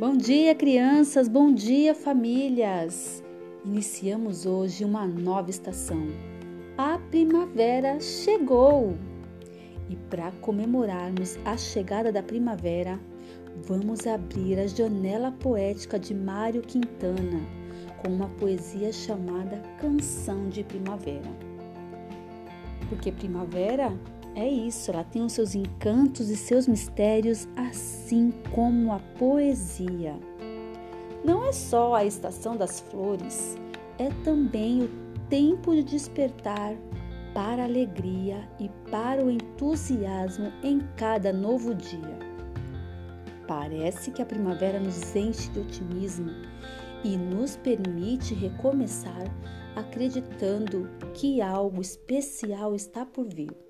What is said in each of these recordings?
Bom dia, crianças, bom dia, famílias! Iniciamos hoje uma nova estação. A primavera chegou! E para comemorarmos a chegada da primavera, vamos abrir a janela poética de Mário Quintana com uma poesia chamada Canção de Primavera. Porque primavera é isso, ela tem os seus encantos e seus mistérios, assim como a poesia. Não é só a estação das flores, é também o tempo de despertar para a alegria e para o entusiasmo em cada novo dia. Parece que a primavera nos enche de otimismo e nos permite recomeçar acreditando que algo especial está por vir.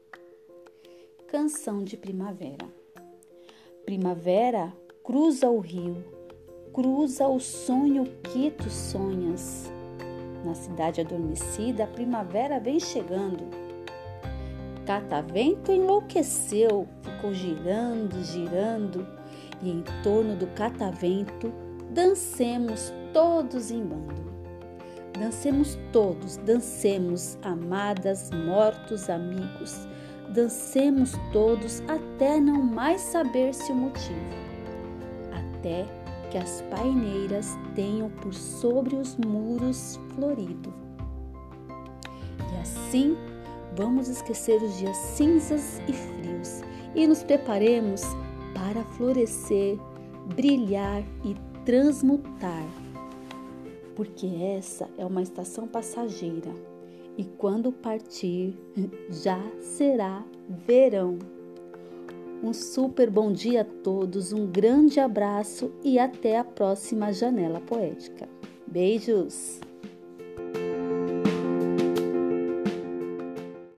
Canção de Primavera. Primavera cruza o rio, cruza o sonho que tu sonhas. Na cidade adormecida, a primavera vem chegando. Catavento enlouqueceu, ficou girando, girando, e em torno do catavento dancemos todos em bando. Dancemos todos, dancemos, amadas, mortos, amigos dancemos todos até não mais saber-se o motivo, até que as paineiras tenham por sobre os muros florido. E assim vamos esquecer os dias cinzas e frios e nos preparemos para florescer, brilhar e transmutar, porque essa é uma estação passageira e quando partir já será verão. Um super bom dia a todos, um grande abraço e até a próxima janela poética. Beijos!